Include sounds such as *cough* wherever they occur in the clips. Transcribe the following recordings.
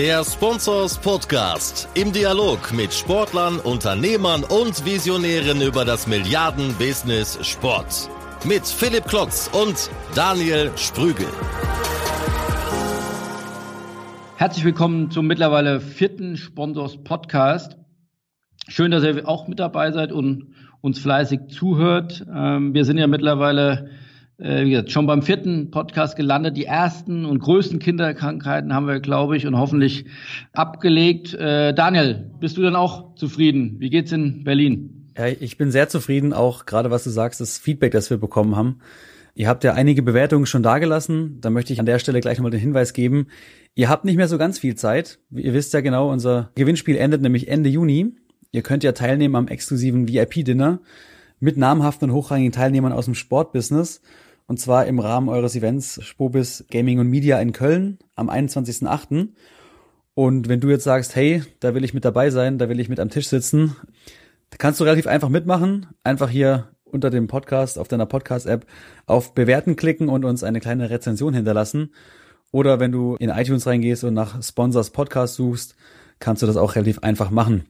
Der Sponsors Podcast im Dialog mit Sportlern, Unternehmern und Visionären über das Milliarden-Business Sport. Mit Philipp Klotz und Daniel Sprügel. Herzlich willkommen zum mittlerweile vierten Sponsors Podcast. Schön, dass ihr auch mit dabei seid und uns fleißig zuhört. Ähm, wir sind ja mittlerweile äh, wie gesagt, schon beim vierten Podcast gelandet. Die ersten und größten Kinderkrankheiten haben wir, glaube ich, und hoffentlich abgelegt. Äh, Daniel, bist du denn auch zufrieden? Wie geht's in Berlin? Ja, ich bin sehr zufrieden, auch gerade was du sagst, das Feedback, das wir bekommen haben. Ihr habt ja einige Bewertungen schon dagelassen. Da möchte ich an der Stelle gleich nochmal den Hinweis geben. Ihr habt nicht mehr so ganz viel Zeit. Ihr wisst ja genau, unser Gewinnspiel endet nämlich Ende Juni. Ihr könnt ja teilnehmen am exklusiven VIP-Dinner mit namhaften und hochrangigen Teilnehmern aus dem Sportbusiness. Und zwar im Rahmen eures Events Spobis Gaming und Media in Köln am 21.08. Und wenn du jetzt sagst, hey, da will ich mit dabei sein, da will ich mit am Tisch sitzen, da kannst du relativ einfach mitmachen. Einfach hier unter dem Podcast auf deiner Podcast-App auf Bewerten klicken und uns eine kleine Rezension hinterlassen. Oder wenn du in iTunes reingehst und nach Sponsors Podcast suchst, kannst du das auch relativ einfach machen.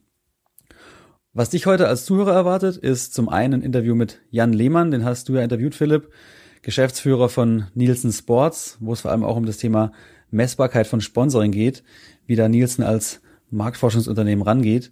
Was dich heute als Zuhörer erwartet, ist zum einen ein Interview mit Jan Lehmann, den hast du ja interviewt, Philipp. Geschäftsführer von Nielsen Sports, wo es vor allem auch um das Thema Messbarkeit von Sponsoring geht, wie da Nielsen als Marktforschungsunternehmen rangeht.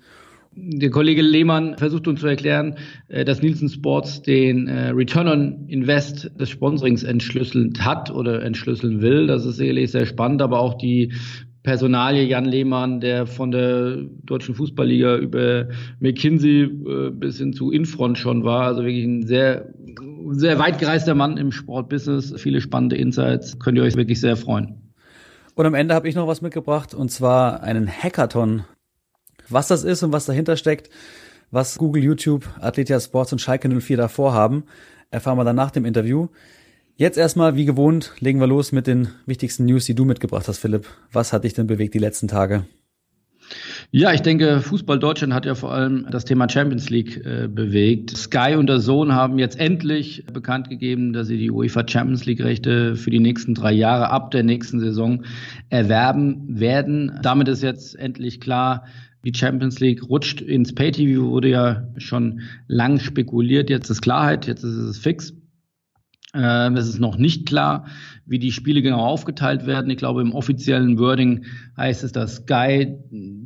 Der Kollege Lehmann versucht uns zu erklären, äh, dass Nielsen Sports den äh, Return on Invest des Sponsorings entschlüsselt hat oder entschlüsseln will. Das ist sicherlich sehr spannend, aber auch die Personalie Jan Lehmann, der von der deutschen Fußballliga über McKinsey äh, bis hin zu Infront schon war, also wirklich ein sehr sehr weit gereister Mann im Sportbusiness, viele spannende Insights, könnt ihr euch wirklich sehr freuen. Und am Ende habe ich noch was mitgebracht und zwar einen Hackathon. Was das ist und was dahinter steckt, was Google, YouTube, Athletia Sports und Schalke 04 davor haben, erfahren wir dann nach dem Interview. Jetzt erstmal, wie gewohnt, legen wir los mit den wichtigsten News, die du mitgebracht hast, Philipp. Was hat dich denn bewegt die letzten Tage? Ja, ich denke, Fußball Deutschland hat ja vor allem das Thema Champions League äh, bewegt. Sky und der Sohn haben jetzt endlich bekannt gegeben, dass sie die UEFA Champions League Rechte für die nächsten drei Jahre ab der nächsten Saison erwerben werden. Damit ist jetzt endlich klar, die Champions League rutscht ins Pay-TV, wurde ja schon lang spekuliert. Jetzt ist Klarheit, jetzt ist es fix. Ähm, es ist noch nicht klar, wie die Spiele genau aufgeteilt werden. Ich glaube, im offiziellen Wording heißt es, dass Sky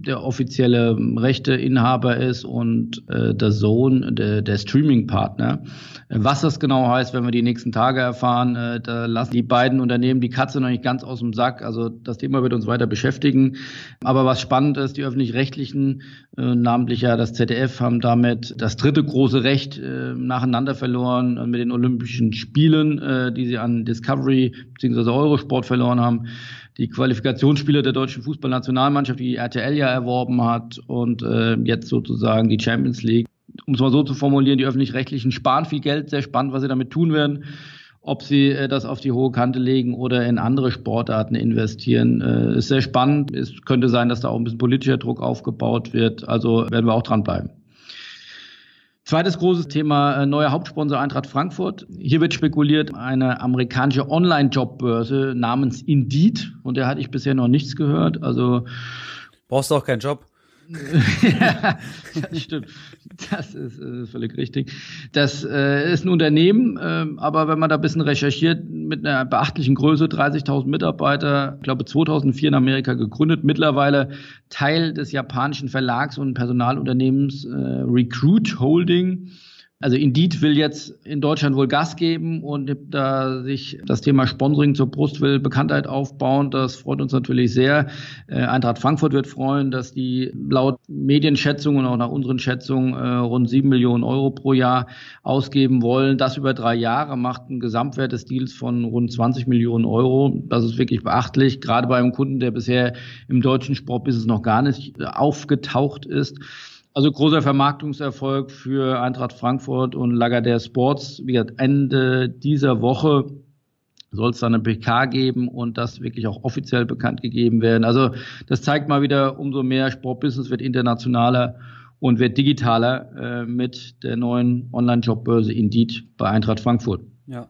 der offizielle Rechteinhaber ist und äh, der Sohn der, der Streaming-Partner. Was das genau heißt, wenn wir die nächsten Tage erfahren, äh, da lassen die beiden Unternehmen die Katze noch nicht ganz aus dem Sack. Also das Thema wird uns weiter beschäftigen. Aber was spannend ist, die öffentlich-rechtlichen, äh, namentlich ja das ZDF, haben damit das dritte große Recht äh, nacheinander verloren mit den Olympischen Spielen, äh, die sie an Discovery bzw. Eurosport verloren haben die Qualifikationsspieler der deutschen Fußballnationalmannschaft, die RTL ja erworben hat und äh, jetzt sozusagen die Champions League. Um es mal so zu formulieren, die öffentlich-rechtlichen sparen viel Geld, sehr spannend, was sie damit tun werden. Ob sie äh, das auf die hohe Kante legen oder in andere Sportarten investieren, äh, ist sehr spannend. Es könnte sein, dass da auch ein bisschen politischer Druck aufgebaut wird. Also werden wir auch dranbleiben. Zweites großes Thema, äh, neuer Hauptsponsor Eintracht Frankfurt. Hier wird spekuliert, eine amerikanische Online-Jobbörse namens Indeed. Und der hatte ich bisher noch nichts gehört. Also Brauchst du auch keinen Job? Ja, das stimmt. Das ist, äh, völlig richtig. Das äh, ist ein Unternehmen, äh, aber wenn man da ein bisschen recherchiert, mit einer beachtlichen Größe, 30.000 Mitarbeiter, ich glaube 2004 in Amerika gegründet, mittlerweile Teil des japanischen Verlags- und Personalunternehmens äh, Recruit Holding also Indeed will jetzt in Deutschland wohl Gas geben und da sich das Thema Sponsoring zur Brust will, Bekanntheit aufbauen. Das freut uns natürlich sehr. Äh, Eintracht Frankfurt wird freuen, dass die laut Medienschätzungen und auch nach unseren Schätzungen äh, rund sieben Millionen Euro pro Jahr ausgeben wollen. Das über drei Jahre macht einen Gesamtwert des Deals von rund 20 Millionen Euro. Das ist wirklich beachtlich, gerade bei einem Kunden, der bisher im deutschen Sportbusiness noch gar nicht aufgetaucht ist. Also großer Vermarktungserfolg für Eintracht Frankfurt und Lagardère Sports. Wie gesagt, Ende dieser Woche soll es dann eine PK geben und das wirklich auch offiziell bekannt gegeben werden. Also das zeigt mal wieder, umso mehr Sportbusiness wird internationaler und wird digitaler äh, mit der neuen Online-Jobbörse Indeed bei Eintracht Frankfurt. Ja.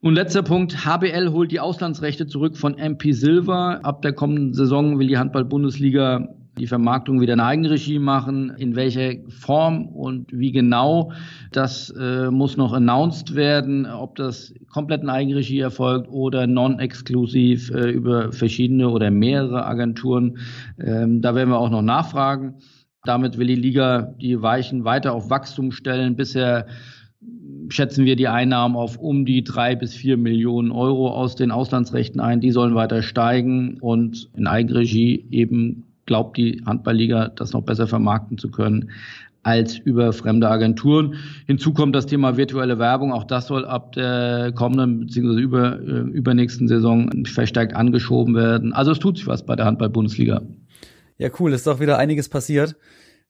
Und letzter Punkt, HBL holt die Auslandsrechte zurück von MP Silver. Ab der kommenden Saison will die Handball-Bundesliga die Vermarktung wieder in Eigenregie machen. In welcher Form und wie genau, das äh, muss noch announced werden, ob das komplett in Eigenregie erfolgt oder non-exklusiv äh, über verschiedene oder mehrere Agenturen. Ähm, da werden wir auch noch nachfragen. Damit will die Liga die Weichen weiter auf Wachstum stellen. Bisher schätzen wir die Einnahmen auf um die drei bis vier Millionen Euro aus den Auslandsrechten ein. Die sollen weiter steigen und in Eigenregie eben glaubt die Handballliga, das noch besser vermarkten zu können als über fremde Agenturen. Hinzu kommt das Thema virtuelle Werbung. Auch das soll ab der kommenden bzw. Über, äh, übernächsten Saison verstärkt angeschoben werden. Also es tut sich was bei der Handball-Bundesliga. Ja, cool. Ist doch wieder einiges passiert.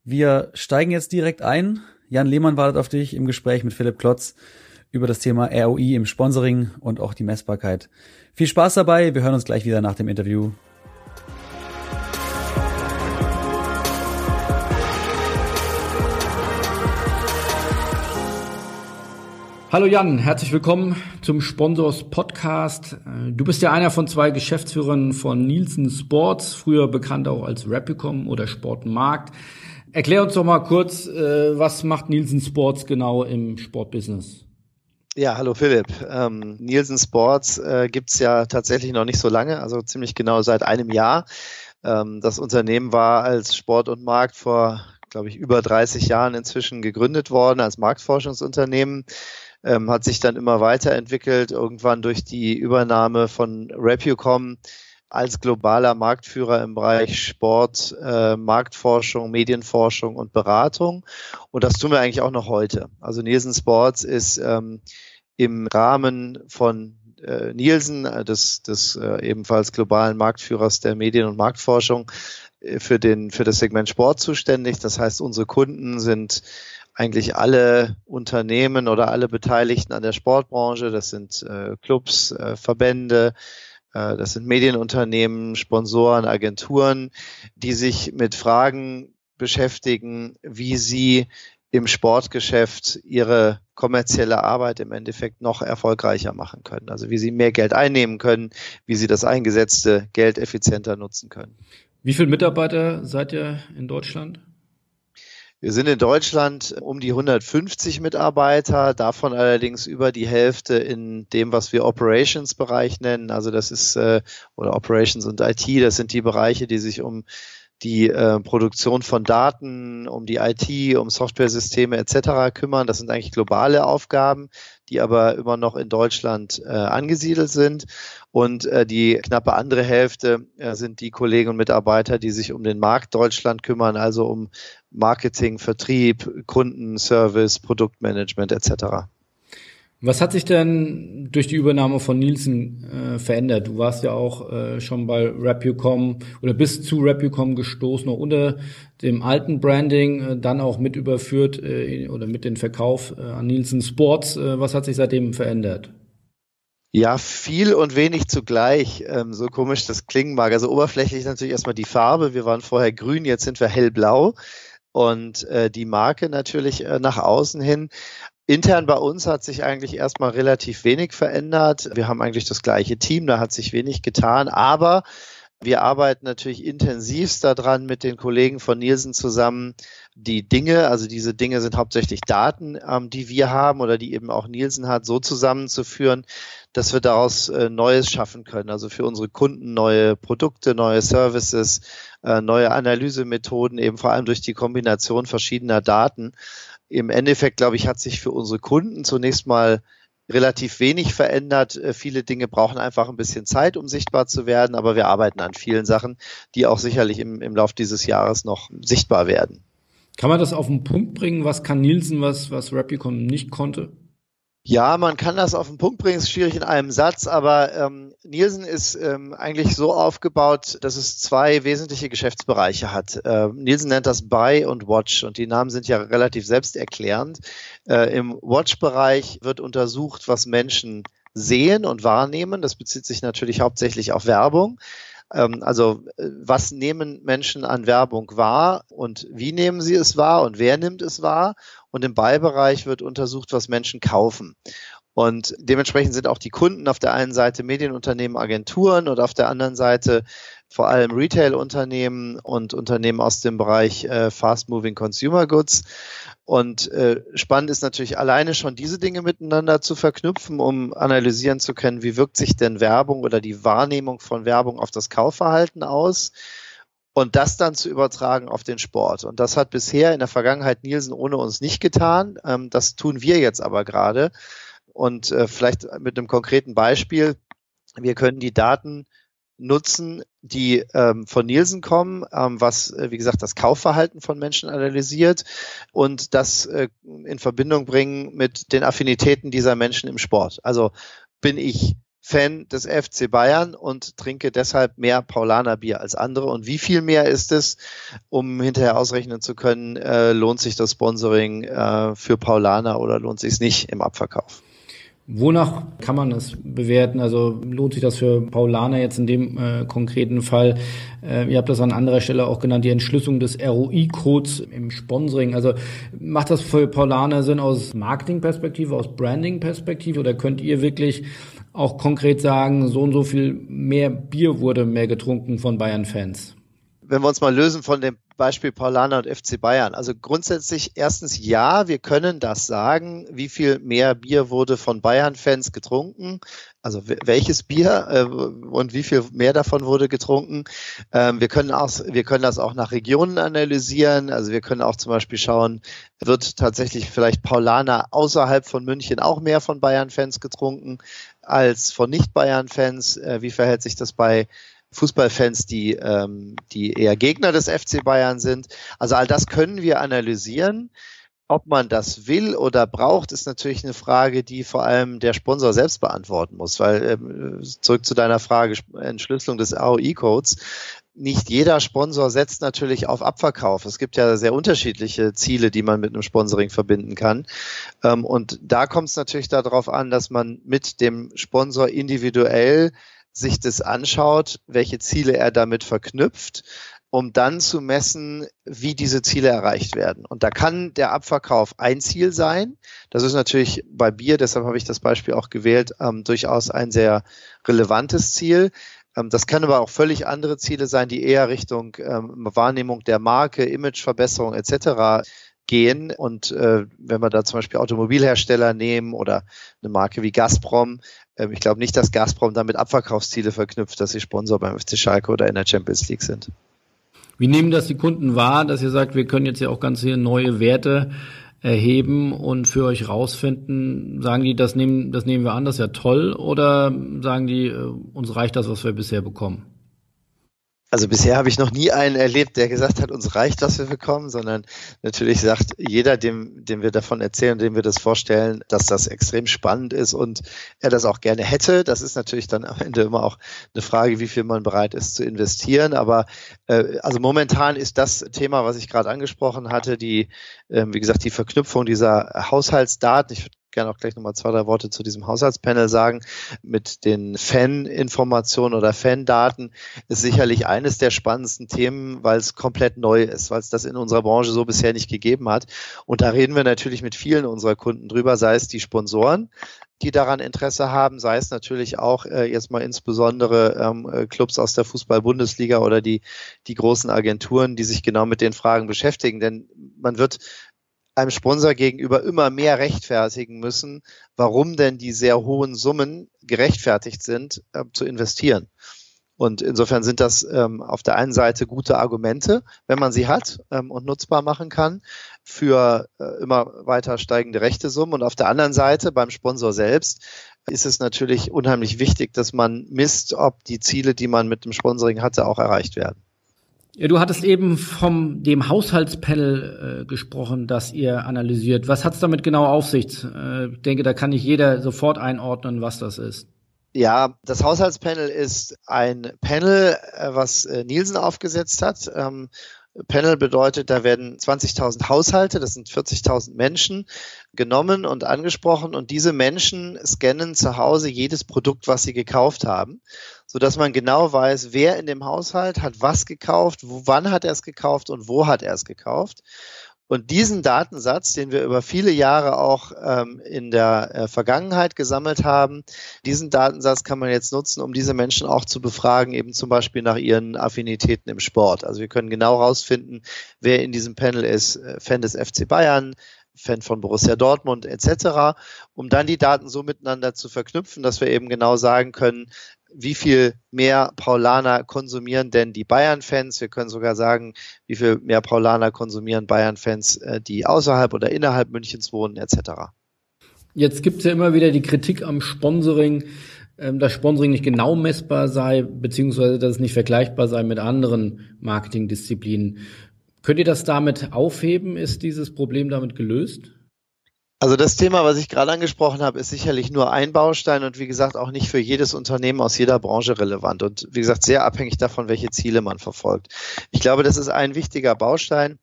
Wir steigen jetzt direkt ein. Jan Lehmann wartet auf dich im Gespräch mit Philipp Klotz über das Thema ROI im Sponsoring und auch die Messbarkeit. Viel Spaß dabei. Wir hören uns gleich wieder nach dem Interview. Hallo Jan, herzlich willkommen zum Sponsors Podcast. Du bist ja einer von zwei Geschäftsführern von Nielsen Sports, früher bekannt auch als Rapicom oder Sportmarkt. Erklär uns doch mal kurz, äh, was macht Nielsen Sports genau im Sportbusiness? Ja, hallo Philipp. Ähm, Nielsen Sports äh, gibt's ja tatsächlich noch nicht so lange, also ziemlich genau seit einem Jahr. Ähm, das Unternehmen war als Sport und Markt vor, glaube ich, über 30 Jahren inzwischen gegründet worden als Marktforschungsunternehmen ähm, hat sich dann immer weiterentwickelt, irgendwann durch die Übernahme von Repucom als globaler Marktführer im Bereich Sport, äh, Marktforschung, Medienforschung und Beratung. Und das tun wir eigentlich auch noch heute. Also Nielsen Sports ist ähm, im Rahmen von äh, Nielsen, äh, des, des äh, ebenfalls globalen Marktführers der Medien- und Marktforschung, äh, für, den, für das Segment Sport zuständig. Das heißt, unsere Kunden sind eigentlich alle Unternehmen oder alle Beteiligten an der Sportbranche. Das sind äh, Clubs, äh, Verbände, äh, das sind Medienunternehmen, Sponsoren, Agenturen, die sich mit Fragen beschäftigen, wie sie im Sportgeschäft ihre kommerzielle Arbeit im Endeffekt noch erfolgreicher machen können. Also wie sie mehr Geld einnehmen können, wie sie das eingesetzte Geld effizienter nutzen können. Wie viele Mitarbeiter seid ihr in Deutschland? Wir sind in Deutschland um die 150 Mitarbeiter, davon allerdings über die Hälfte in dem, was wir Operations-Bereich nennen. Also das ist, äh, oder Operations und IT, das sind die Bereiche, die sich um die äh, Produktion von Daten, um die IT, um Softwaresysteme etc. kümmern. Das sind eigentlich globale Aufgaben, die aber immer noch in Deutschland äh, angesiedelt sind. Und die knappe andere Hälfte sind die Kollegen und Mitarbeiter, die sich um den Markt Deutschland kümmern, also um Marketing, Vertrieb, Kundenservice, Produktmanagement etc. Was hat sich denn durch die Übernahme von Nielsen äh, verändert? Du warst ja auch äh, schon bei Repucom oder bist zu Repucom gestoßen, noch unter dem alten Branding, äh, dann auch mit überführt äh, oder mit dem Verkauf äh, an Nielsen Sports. Äh, was hat sich seitdem verändert? Ja, viel und wenig zugleich. Ähm, so komisch das klingen mag. Also oberflächlich natürlich erstmal die Farbe. Wir waren vorher grün, jetzt sind wir hellblau und äh, die Marke natürlich äh, nach außen hin. Intern bei uns hat sich eigentlich erstmal relativ wenig verändert. Wir haben eigentlich das gleiche Team, da hat sich wenig getan, aber wir arbeiten natürlich intensivst daran mit den Kollegen von Nielsen zusammen, die Dinge, also diese Dinge sind hauptsächlich Daten, ähm, die wir haben oder die eben auch Nielsen hat, so zusammenzuführen, dass wir daraus äh, Neues schaffen können. Also für unsere Kunden neue Produkte, neue Services, äh, neue Analysemethoden, eben vor allem durch die Kombination verschiedener Daten im Endeffekt, glaube ich, hat sich für unsere Kunden zunächst mal relativ wenig verändert. Äh, viele Dinge brauchen einfach ein bisschen Zeit, um sichtbar zu werden, aber wir arbeiten an vielen Sachen, die auch sicherlich im, im Lauf dieses Jahres noch sichtbar werden. Kann man das auf den Punkt bringen? Was kann Nielsen, was, was Rapicon nicht konnte? Ja, man kann das auf den Punkt bringen, ist schwierig in einem Satz, aber ähm, Nielsen ist ähm, eigentlich so aufgebaut, dass es zwei wesentliche Geschäftsbereiche hat. Äh, Nielsen nennt das Buy und Watch und die Namen sind ja relativ selbsterklärend. Äh, Im Watch-Bereich wird untersucht, was Menschen sehen und wahrnehmen. Das bezieht sich natürlich hauptsächlich auf Werbung. Ähm, also äh, was nehmen Menschen an Werbung wahr und wie nehmen sie es wahr und wer nimmt es wahr? Und im Beibereich wird untersucht, was Menschen kaufen. Und dementsprechend sind auch die Kunden auf der einen Seite Medienunternehmen, Agenturen und auf der anderen Seite vor allem Retail-Unternehmen und Unternehmen aus dem Bereich äh, Fast-Moving Consumer Goods. Und äh, spannend ist natürlich alleine schon diese Dinge miteinander zu verknüpfen, um analysieren zu können, wie wirkt sich denn Werbung oder die Wahrnehmung von Werbung auf das Kaufverhalten aus und das dann zu übertragen auf den Sport. Und das hat bisher in der Vergangenheit Nielsen ohne uns nicht getan. Ähm, das tun wir jetzt aber gerade. Und äh, vielleicht mit einem konkreten Beispiel. Wir können die Daten nutzen, die ähm, von Nielsen kommen, ähm, was, äh, wie gesagt, das Kaufverhalten von Menschen analysiert und das äh, in Verbindung bringen mit den Affinitäten dieser Menschen im Sport. Also bin ich Fan des FC Bayern und trinke deshalb mehr Paulaner Bier als andere. Und wie viel mehr ist es, um hinterher ausrechnen zu können, äh, lohnt sich das Sponsoring äh, für Paulaner oder lohnt sich es nicht im Abverkauf? Wonach kann man das bewerten? Also lohnt sich das für Paulaner jetzt in dem äh, konkreten Fall? Äh, ihr habt das an anderer Stelle auch genannt, die Entschlüsselung des ROI-Codes im Sponsoring. Also macht das für Paulaner Sinn aus Marketingperspektive, aus Branding-Perspektive oder könnt ihr wirklich auch konkret sagen, so und so viel mehr Bier wurde mehr getrunken von Bayern-Fans? Wenn wir uns mal lösen von dem Beispiel Paulaner und FC Bayern. Also grundsätzlich erstens ja, wir können das sagen, wie viel mehr Bier wurde von Bayern-Fans getrunken, also welches Bier äh, und wie viel mehr davon wurde getrunken. Ähm, wir können auch, wir können das auch nach Regionen analysieren. Also wir können auch zum Beispiel schauen, wird tatsächlich vielleicht Paulaner außerhalb von München auch mehr von Bayern-Fans getrunken als von Nicht-Bayern-Fans? Äh, wie verhält sich das bei Fußballfans, die, ähm, die eher Gegner des FC Bayern sind. Also all das können wir analysieren. Ob man das will oder braucht, ist natürlich eine Frage, die vor allem der Sponsor selbst beantworten muss. Weil ähm, zurück zu deiner Frage Entschlüsselung des AOI-Codes. Nicht jeder Sponsor setzt natürlich auf Abverkauf. Es gibt ja sehr unterschiedliche Ziele, die man mit einem Sponsoring verbinden kann. Ähm, und da kommt es natürlich darauf an, dass man mit dem Sponsor individuell sich das anschaut, welche Ziele er damit verknüpft, um dann zu messen, wie diese Ziele erreicht werden. Und da kann der Abverkauf ein Ziel sein. Das ist natürlich bei Bier, deshalb habe ich das Beispiel auch gewählt, ähm, durchaus ein sehr relevantes Ziel. Ähm, das können aber auch völlig andere Ziele sein, die eher Richtung ähm, Wahrnehmung der Marke, Imageverbesserung etc gehen. Und äh, wenn wir da zum Beispiel Automobilhersteller nehmen oder eine Marke wie Gazprom, äh, ich glaube nicht, dass Gazprom damit Abverkaufsziele verknüpft, dass sie Sponsor beim FC Schalke oder in der Champions League sind. Wie nehmen das die Kunden wahr, dass ihr sagt, wir können jetzt ja auch ganz hier neue Werte erheben und für euch rausfinden? Sagen die, das nehmen, das nehmen wir an, das ist ja toll, oder sagen die, äh, uns reicht das, was wir bisher bekommen? Also bisher habe ich noch nie einen erlebt, der gesagt hat, uns reicht, was wir bekommen, sondern natürlich sagt jeder, dem, dem wir davon erzählen, dem wir das vorstellen, dass das extrem spannend ist und er das auch gerne hätte. Das ist natürlich dann am Ende immer auch eine Frage, wie viel man bereit ist zu investieren. Aber äh, also momentan ist das Thema, was ich gerade angesprochen hatte, die, äh, wie gesagt, die Verknüpfung dieser Haushaltsdaten. Ich gerne auch gleich nochmal zwei, drei Worte zu diesem Haushaltspanel sagen. Mit den Fan-Informationen oder Fan-Daten ist sicherlich eines der spannendsten Themen, weil es komplett neu ist, weil es das in unserer Branche so bisher nicht gegeben hat. Und da reden wir natürlich mit vielen unserer Kunden drüber, sei es die Sponsoren, die daran Interesse haben, sei es natürlich auch äh, jetzt mal insbesondere ähm, äh, Clubs aus der Fußball-Bundesliga oder die, die großen Agenturen, die sich genau mit den Fragen beschäftigen. Denn man wird einem Sponsor gegenüber immer mehr rechtfertigen müssen, warum denn die sehr hohen Summen gerechtfertigt sind, äh, zu investieren. Und insofern sind das ähm, auf der einen Seite gute Argumente, wenn man sie hat ähm, und nutzbar machen kann, für äh, immer weiter steigende Rechtesummen. Und auf der anderen Seite beim Sponsor selbst ist es natürlich unheimlich wichtig, dass man misst, ob die Ziele, die man mit dem Sponsoring hatte, auch erreicht werden. Ja, du hattest eben vom dem Haushaltspanel äh, gesprochen, das ihr analysiert. Was hat's damit genau auf sich? Äh, ich denke, da kann nicht jeder sofort einordnen, was das ist. Ja, das Haushaltspanel ist ein Panel, äh, was äh, Nielsen aufgesetzt hat. Ähm, Panel bedeutet, da werden 20.000 Haushalte, das sind 40.000 Menschen, genommen und angesprochen und diese Menschen scannen zu Hause jedes Produkt, was sie gekauft haben so dass man genau weiß, wer in dem Haushalt hat was gekauft, wo, wann hat er es gekauft und wo hat er es gekauft. Und diesen Datensatz, den wir über viele Jahre auch ähm, in der äh, Vergangenheit gesammelt haben, diesen Datensatz kann man jetzt nutzen, um diese Menschen auch zu befragen, eben zum Beispiel nach ihren Affinitäten im Sport. Also wir können genau herausfinden, wer in diesem Panel ist, äh, Fan des FC Bayern, Fan von Borussia Dortmund etc., um dann die Daten so miteinander zu verknüpfen, dass wir eben genau sagen können, wie viel mehr Paulaner konsumieren denn die Bayern-Fans? Wir können sogar sagen, wie viel mehr Paulaner konsumieren Bayern-Fans, äh, die außerhalb oder innerhalb Münchens wohnen, etc. Jetzt gibt es ja immer wieder die Kritik am Sponsoring, ähm, dass Sponsoring nicht genau messbar sei, beziehungsweise dass es nicht vergleichbar sei mit anderen Marketingdisziplinen. Könnt ihr das damit aufheben? Ist dieses Problem damit gelöst? Also das Thema, was ich gerade angesprochen habe, ist sicherlich nur ein Baustein und wie gesagt auch nicht für jedes Unternehmen aus jeder Branche relevant und wie gesagt sehr abhängig davon, welche Ziele man verfolgt. Ich glaube, das ist ein wichtiger Baustein,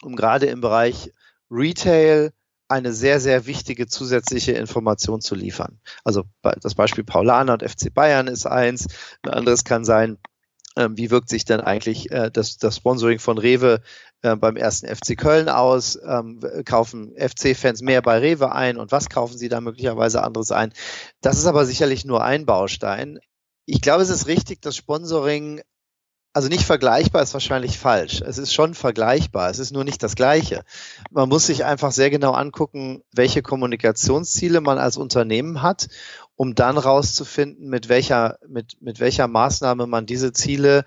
um gerade im Bereich Retail eine sehr, sehr wichtige zusätzliche Information zu liefern. Also das Beispiel Paulaner und FC Bayern ist eins. Ein anderes kann sein, ähm, wie wirkt sich denn eigentlich äh, das, das Sponsoring von Rewe äh, beim ersten FC Köln aus? Ähm, kaufen FC-Fans mehr bei Rewe ein und was kaufen sie da möglicherweise anderes ein? Das ist aber sicherlich nur ein Baustein. Ich glaube, es ist richtig, dass Sponsoring also nicht vergleichbar ist wahrscheinlich falsch. Es ist schon vergleichbar, es ist nur nicht das Gleiche. Man muss sich einfach sehr genau angucken, welche Kommunikationsziele man als Unternehmen hat um dann rauszufinden, mit welcher, mit, mit welcher Maßnahme man diese Ziele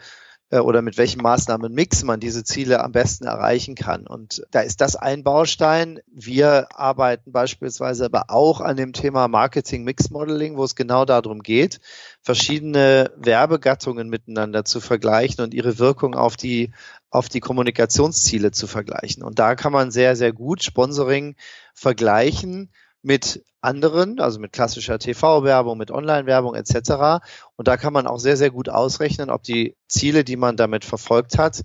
äh, oder mit welchem Maßnahmenmix man diese Ziele am besten erreichen kann. Und da ist das ein Baustein. Wir arbeiten beispielsweise aber auch an dem Thema Marketing Mix Modeling, wo es genau darum geht, verschiedene Werbegattungen miteinander zu vergleichen und ihre Wirkung auf die auf die Kommunikationsziele zu vergleichen. Und da kann man sehr, sehr gut Sponsoring vergleichen mit anderen, also mit klassischer TV-Werbung, mit Online-Werbung etc. Und da kann man auch sehr, sehr gut ausrechnen, ob die Ziele, die man damit verfolgt hat,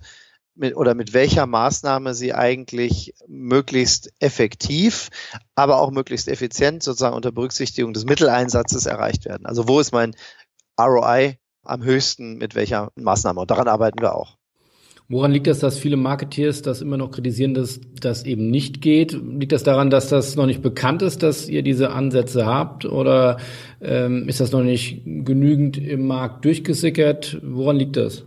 mit, oder mit welcher Maßnahme sie eigentlich möglichst effektiv, aber auch möglichst effizient sozusagen unter Berücksichtigung des Mitteleinsatzes erreicht werden. Also wo ist mein ROI am höchsten, mit welcher Maßnahme? Und daran arbeiten wir auch. Woran liegt das, dass viele Marketeers das immer noch kritisieren, dass das eben nicht geht? Liegt das daran, dass das noch nicht bekannt ist, dass ihr diese Ansätze habt? Oder ähm, ist das noch nicht genügend im Markt durchgesickert? Woran liegt das?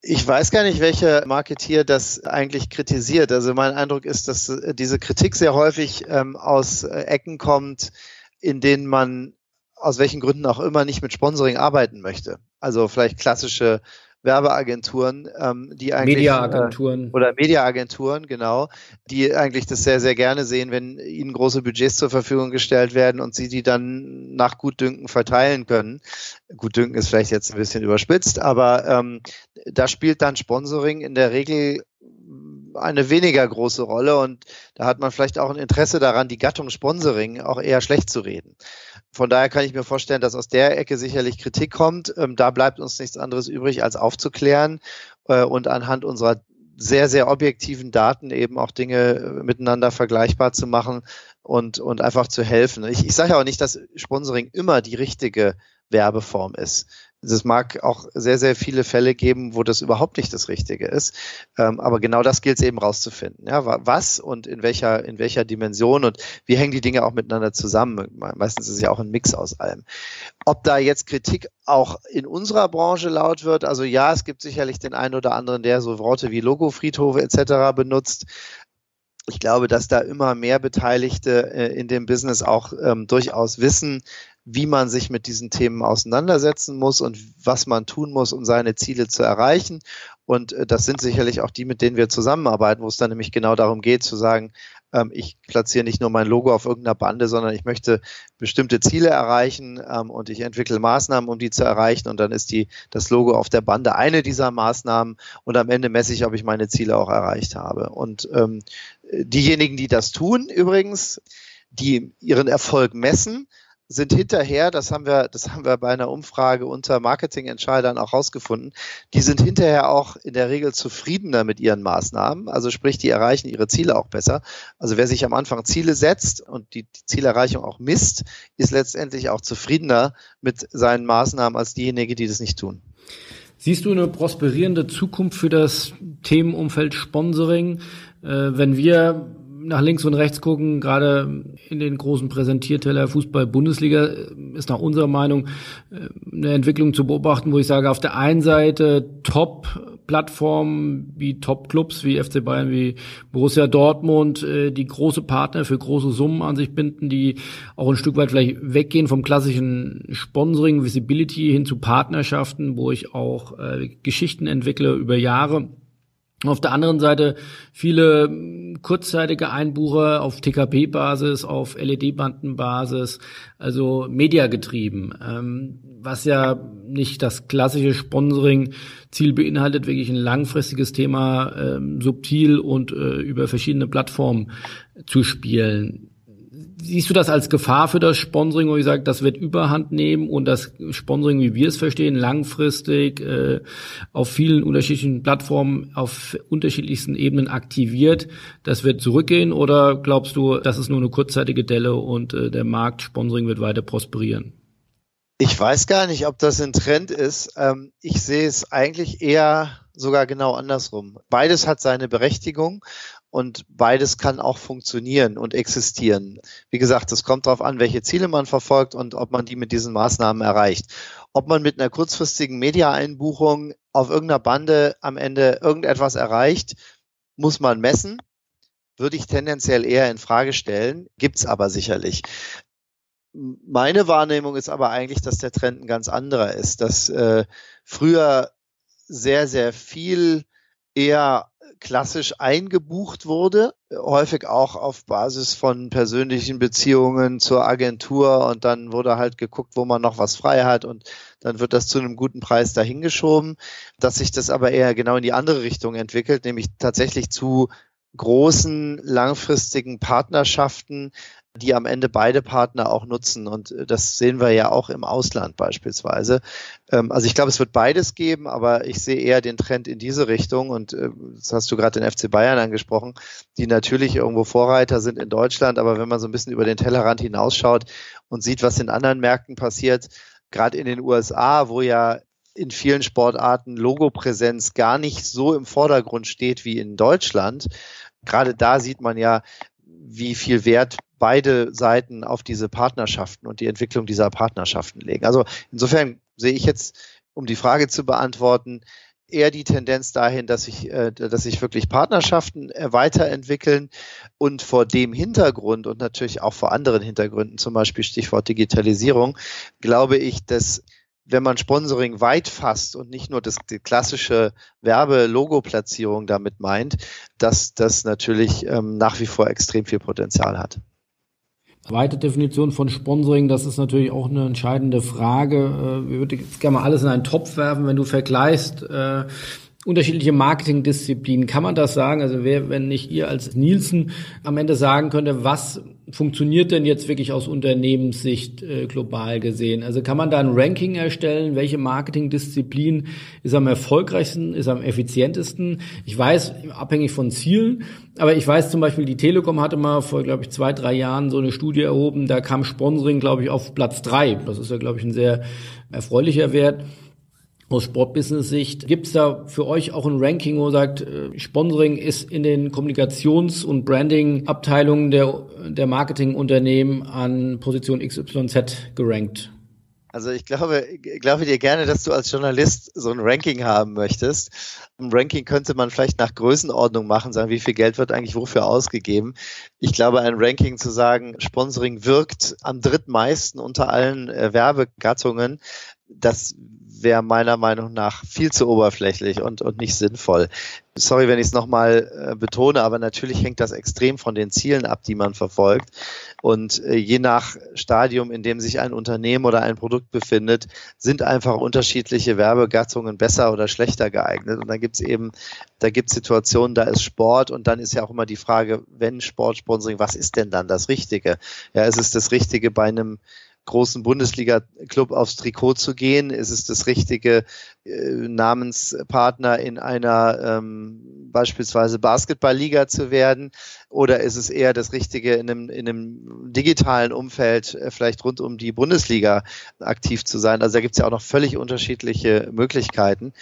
Ich weiß gar nicht, welcher Marketeer das eigentlich kritisiert. Also mein Eindruck ist, dass äh, diese Kritik sehr häufig ähm, aus äh, Ecken kommt, in denen man aus welchen Gründen auch immer nicht mit Sponsoring arbeiten möchte. Also vielleicht klassische Werbeagenturen, ähm, die eigentlich Mediaagenturen äh, oder Mediaagenturen, genau, die eigentlich das sehr, sehr gerne sehen, wenn ihnen große Budgets zur Verfügung gestellt werden und sie die dann nach Gutdünken verteilen können. Gutdünken ist vielleicht jetzt ein bisschen überspitzt, aber ähm, da spielt dann Sponsoring in der Regel eine weniger große Rolle und da hat man vielleicht auch ein Interesse daran, die Gattung Sponsoring auch eher schlecht zu reden. Von daher kann ich mir vorstellen, dass aus der Ecke sicherlich Kritik kommt. Ähm, da bleibt uns nichts anderes übrig, als aufzuklären äh, und anhand unserer sehr, sehr objektiven Daten eben auch Dinge äh, miteinander vergleichbar zu machen und, und einfach zu helfen. Ich, ich sage auch nicht, dass Sponsoring immer die richtige Werbeform ist es mag auch sehr, sehr viele Fälle geben, wo das überhaupt nicht das Richtige ist. Ähm, aber genau das gilt es eben rauszufinden. Ja, was und in welcher, in welcher Dimension und wie hängen die Dinge auch miteinander zusammen? Meistens ist es ja auch ein Mix aus allem. Ob da jetzt Kritik auch in unserer Branche laut wird, also ja, es gibt sicherlich den einen oder anderen, der so Worte wie Logo, Friedhofe etc. benutzt ich glaube, dass da immer mehr Beteiligte äh, in dem Business auch ähm, durchaus wissen, wie man sich mit diesen Themen auseinandersetzen muss und was man tun muss, um seine Ziele zu erreichen. Und äh, das sind sicherlich auch die, mit denen wir zusammenarbeiten, wo es dann nämlich genau darum geht, zu sagen, ähm, ich platziere nicht nur mein Logo auf irgendeiner Bande, sondern ich möchte bestimmte Ziele erreichen ähm, und ich entwickle Maßnahmen, um die zu erreichen. Und dann ist die, das Logo auf der Bande eine dieser Maßnahmen und am Ende messe ich, ob ich meine Ziele auch erreicht habe. Und ähm, diejenigen, die das tun, übrigens, die ihren Erfolg messen, sind hinterher, das haben wir, das haben wir bei einer Umfrage unter Marketingentscheidern auch rausgefunden, die sind hinterher auch in der Regel zufriedener mit ihren Maßnahmen. Also sprich, die erreichen ihre Ziele auch besser. Also wer sich am Anfang Ziele setzt und die, die Zielerreichung auch misst, ist letztendlich auch zufriedener mit seinen Maßnahmen als diejenigen, die das nicht tun. Siehst du eine prosperierende Zukunft für das Themenumfeld Sponsoring? Äh, wenn wir nach links und rechts gucken, gerade in den großen Präsentierteller Fußball-Bundesliga ist nach unserer Meinung äh, eine Entwicklung zu beobachten, wo ich sage, auf der einen Seite Top-Plattformen wie Top-Clubs wie FC Bayern, wie Borussia Dortmund, äh, die große Partner für große Summen an sich binden, die auch ein Stück weit vielleicht weggehen vom klassischen Sponsoring, Visibility hin zu Partnerschaften, wo ich auch äh, Geschichten entwickle über Jahre auf der anderen Seite viele kurzzeitige Einbucher auf TKP-Basis, auf LED-Bandenbasis, also mediagetrieben, ähm, was ja nicht das klassische Sponsoring-Ziel beinhaltet, wirklich ein langfristiges Thema ähm, subtil und äh, über verschiedene Plattformen zu spielen siehst du das als Gefahr für das Sponsoring, wo ich sage, das wird Überhand nehmen und das Sponsoring, wie wir es verstehen, langfristig äh, auf vielen unterschiedlichen Plattformen auf unterschiedlichsten Ebenen aktiviert, das wird zurückgehen oder glaubst du, das ist nur eine kurzzeitige Delle und äh, der Markt Sponsoring wird weiter prosperieren? Ich weiß gar nicht, ob das ein Trend ist. Ähm, ich sehe es eigentlich eher sogar genau andersrum. Beides hat seine Berechtigung und beides kann auch funktionieren und existieren. Wie gesagt, es kommt darauf an, welche Ziele man verfolgt und ob man die mit diesen Maßnahmen erreicht. Ob man mit einer kurzfristigen Media-Einbuchung auf irgendeiner Bande am Ende irgendetwas erreicht, muss man messen. Würde ich tendenziell eher in Frage stellen, gibt's aber sicherlich. Meine Wahrnehmung ist aber eigentlich, dass der Trend ein ganz anderer ist, dass äh, früher sehr, sehr viel eher klassisch eingebucht wurde, häufig auch auf Basis von persönlichen Beziehungen zur Agentur und dann wurde halt geguckt, wo man noch was frei hat und dann wird das zu einem guten Preis dahingeschoben, dass sich das aber eher genau in die andere Richtung entwickelt, nämlich tatsächlich zu großen langfristigen Partnerschaften, die am Ende beide Partner auch nutzen. Und äh, das sehen wir ja auch im Ausland beispielsweise. Ähm, also ich glaube, es wird beides geben, aber ich sehe eher den Trend in diese Richtung. Und äh, das hast du gerade den FC Bayern angesprochen, die natürlich irgendwo Vorreiter sind in Deutschland. Aber wenn man so ein bisschen über den Tellerrand hinausschaut und sieht, was in anderen Märkten passiert, gerade in den USA, wo ja in vielen Sportarten Logopräsenz gar nicht so im Vordergrund steht wie in Deutschland. Gerade da sieht man ja, wie viel Wert beide Seiten auf diese Partnerschaften und die Entwicklung dieser Partnerschaften legen. Also insofern sehe ich jetzt, um die Frage zu beantworten, eher die Tendenz dahin, dass sich, äh, dass sich wirklich Partnerschaften äh, weiterentwickeln und vor dem Hintergrund und natürlich auch vor anderen Hintergründen, zum Beispiel Stichwort Digitalisierung, glaube ich, dass wenn man Sponsoring weit fasst und nicht nur das, die klassische Werbe-Logo-Platzierung damit meint, dass das natürlich ähm, nach wie vor extrem viel Potenzial hat. Weite Definition von Sponsoring, das ist natürlich auch eine entscheidende Frage. Äh, ich würde jetzt gerne mal alles in einen Topf werfen, wenn du vergleichst. Äh, unterschiedliche Marketingdisziplinen. Kann man das sagen? Also wer, wenn nicht ihr als Nielsen am Ende sagen könnte, was funktioniert denn jetzt wirklich aus Unternehmenssicht äh, global gesehen? Also kann man da ein Ranking erstellen? Welche Marketingdisziplin ist am erfolgreichsten, ist am effizientesten? Ich weiß, abhängig von Zielen, aber ich weiß zum Beispiel, die Telekom hatte mal vor, glaube ich, zwei, drei Jahren so eine Studie erhoben, da kam Sponsoring, glaube ich, auf Platz drei. Das ist ja, glaube ich, ein sehr erfreulicher Wert aus Sportbusiness-Sicht. Gibt es da für euch auch ein Ranking, wo sagt, äh, Sponsoring ist in den Kommunikations- und Branding-Abteilungen der, der Marketingunternehmen an Position XYZ gerankt? Also ich glaube, glaube dir gerne, dass du als Journalist so ein Ranking haben möchtest. Ein Ranking könnte man vielleicht nach Größenordnung machen, sagen, wie viel Geld wird eigentlich wofür ausgegeben. Ich glaube, ein Ranking zu sagen, Sponsoring wirkt am drittmeisten unter allen äh, Werbegattungen, das wäre meiner Meinung nach viel zu oberflächlich und, und nicht sinnvoll. Sorry, wenn ich es nochmal äh, betone, aber natürlich hängt das extrem von den Zielen ab, die man verfolgt. Und äh, je nach Stadium, in dem sich ein Unternehmen oder ein Produkt befindet, sind einfach unterschiedliche Werbegattungen besser oder schlechter geeignet. Und dann gibt es eben, da gibt es Situationen, da ist Sport und dann ist ja auch immer die Frage, wenn Sportsponsoring, was ist denn dann das Richtige? Ja, ist es das Richtige bei einem großen Bundesliga-Club aufs Trikot zu gehen? Ist es das richtige äh, Namenspartner in einer ähm, beispielsweise Basketballliga zu werden? Oder ist es eher das Richtige in einem, in einem digitalen Umfeld, äh, vielleicht rund um die Bundesliga aktiv zu sein? Also da gibt es ja auch noch völlig unterschiedliche Möglichkeiten.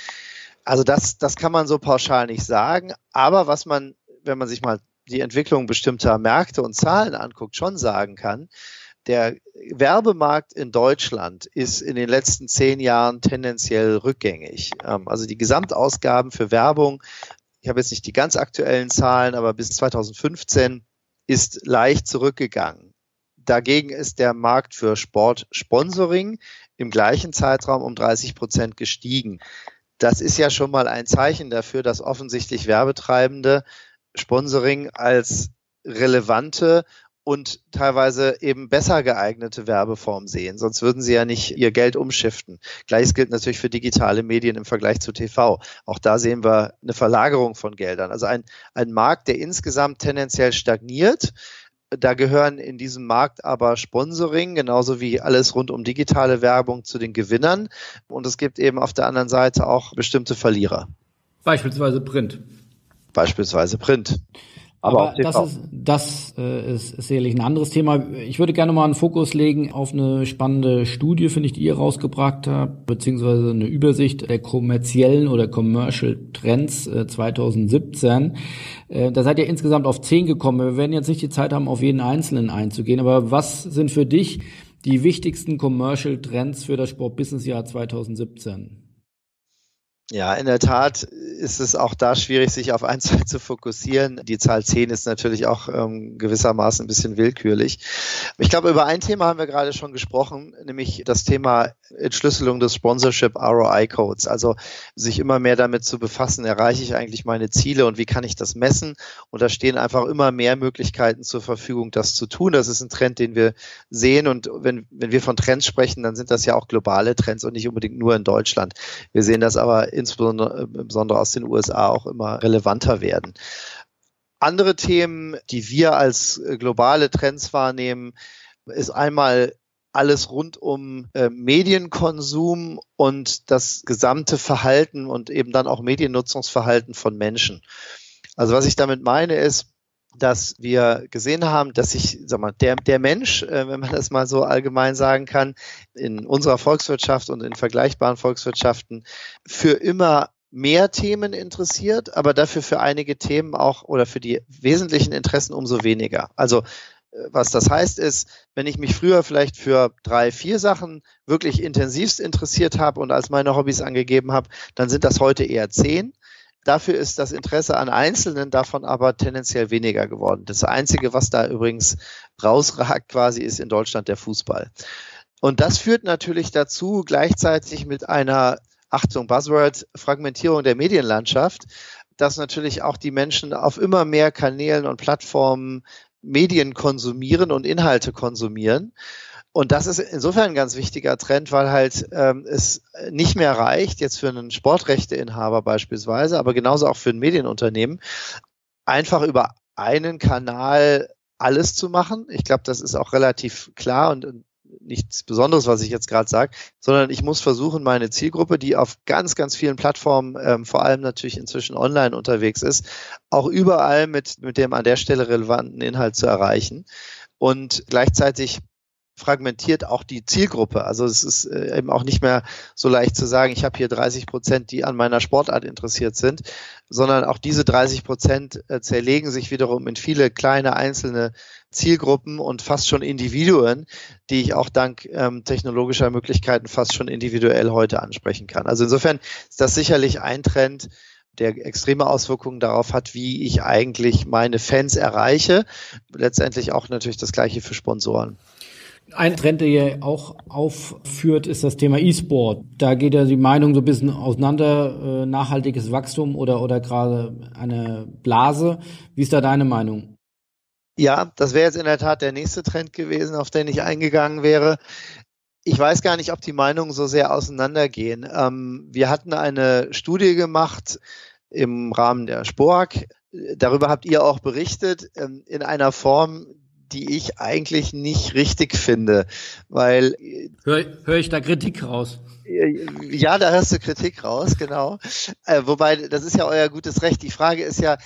Also das, das kann man so pauschal nicht sagen. Aber was man wenn man sich mal die Entwicklung bestimmter Märkte und Zahlen anguckt, schon sagen kann, der Werbemarkt in Deutschland ist in den letzten zehn Jahren tendenziell rückgängig. Ähm, also die Gesamtausgaben für Werbung, ich habe jetzt nicht die ganz aktuellen Zahlen, aber bis 2015 ist leicht zurückgegangen. Dagegen ist der Markt für Sportsponsoring im gleichen Zeitraum um 30 Prozent gestiegen. Das ist ja schon mal ein Zeichen dafür, dass offensichtlich Werbetreibende Sponsoring als relevante und teilweise eben besser geeignete Werbeform sehen. Sonst würden sie ja nicht ihr Geld umschiften. Gleiches gilt natürlich für digitale Medien im Vergleich zu TV. Auch da sehen wir eine Verlagerung von Geldern. Also ein, ein Markt, der insgesamt tendenziell stagniert. Da gehören in diesem Markt aber Sponsoring, genauso wie alles rund um digitale Werbung zu den Gewinnern. Und es gibt eben auf der anderen Seite auch bestimmte Verlierer. Beispielsweise Print. Beispielsweise Print. Aber, Aber das, ist, das äh, ist, ist sicherlich ein anderes Thema. Ich würde gerne mal einen Fokus legen auf eine spannende Studie, finde ich, die ihr rausgebracht habt, beziehungsweise eine Übersicht der kommerziellen oder Commercial Trends äh, 2017. Äh, da seid ihr insgesamt auf zehn gekommen. Wir werden jetzt nicht die Zeit haben, auf jeden einzelnen einzugehen. Aber was sind für dich die wichtigsten Commercial Trends für das Sport-Business-Jahr 2017? Ja, in der Tat ist es auch da schwierig, sich auf ein, *laughs* zwei zu fokussieren. Die Zahl 10 ist natürlich auch ähm, gewissermaßen ein bisschen willkürlich. Ich glaube, über ein Thema haben wir gerade schon gesprochen, nämlich das Thema Entschlüsselung des Sponsorship ROI Codes. Also sich immer mehr damit zu befassen, erreiche ich eigentlich meine Ziele und wie kann ich das messen? Und da stehen einfach immer mehr Möglichkeiten zur Verfügung, das zu tun. Das ist ein Trend, den wir sehen. Und wenn, wenn wir von Trends sprechen, dann sind das ja auch globale Trends und nicht unbedingt nur in Deutschland. Wir sehen das aber insbesondere aus den USA auch immer relevanter werden. Andere Themen, die wir als äh, globale Trends wahrnehmen, ist einmal alles rund um äh, Medienkonsum und das gesamte Verhalten und eben dann auch Mediennutzungsverhalten von Menschen. Also was ich damit meine ist, dass wir gesehen haben, dass sich, sag mal, der, der Mensch, äh, wenn man das mal so allgemein sagen kann, in unserer Volkswirtschaft und in vergleichbaren Volkswirtschaften für immer mehr Themen interessiert, aber dafür für einige Themen auch oder für die wesentlichen Interessen umso weniger. Also äh, was das heißt ist, wenn ich mich früher vielleicht für drei, vier Sachen wirklich intensivst interessiert habe und als meine Hobbys angegeben habe, dann sind das heute eher zehn. Dafür ist das Interesse an Einzelnen davon aber tendenziell weniger geworden. Das Einzige, was da übrigens rausragt quasi, ist in Deutschland der Fußball. Und das führt natürlich dazu, gleichzeitig mit einer, Achtung, Buzzword, Fragmentierung der Medienlandschaft, dass natürlich auch die Menschen auf immer mehr Kanälen und Plattformen Medien konsumieren und Inhalte konsumieren. Und das ist insofern ein ganz wichtiger Trend, weil halt ähm, es nicht mehr reicht, jetzt für einen Sportrechteinhaber beispielsweise, aber genauso auch für ein Medienunternehmen, einfach über einen Kanal alles zu machen. Ich glaube, das ist auch relativ klar und nichts Besonderes, was ich jetzt gerade sage, sondern ich muss versuchen, meine Zielgruppe, die auf ganz, ganz vielen Plattformen, ähm, vor allem natürlich inzwischen online unterwegs ist, auch überall mit, mit dem an der Stelle relevanten Inhalt zu erreichen. Und gleichzeitig fragmentiert auch die Zielgruppe. Also es ist äh, eben auch nicht mehr so leicht zu sagen, ich habe hier 30 Prozent, die an meiner Sportart interessiert sind, sondern auch diese 30 Prozent äh, zerlegen sich wiederum in viele kleine einzelne Zielgruppen und fast schon Individuen, die ich auch dank ähm, technologischer Möglichkeiten fast schon individuell heute ansprechen kann. Also insofern ist das sicherlich ein Trend, der extreme Auswirkungen darauf hat, wie ich eigentlich meine Fans erreiche. Letztendlich auch natürlich das gleiche für Sponsoren. Ein Trend, der ihr auch aufführt, ist das Thema E-Sport. Da geht ja die Meinung so ein bisschen auseinander, äh, nachhaltiges Wachstum oder, oder gerade eine Blase. Wie ist da deine Meinung? Ja, das wäre jetzt in der Tat der nächste Trend gewesen, auf den ich eingegangen wäre. Ich weiß gar nicht, ob die Meinungen so sehr auseinandergehen. Ähm, wir hatten eine Studie gemacht im Rahmen der SPOAG. Darüber habt ihr auch berichtet, ähm, in einer Form, die ich eigentlich nicht richtig finde, weil höre hör ich da Kritik raus? Ja, da hörst du Kritik raus, genau. Äh, wobei, das ist ja euer gutes Recht. Die Frage ist ja,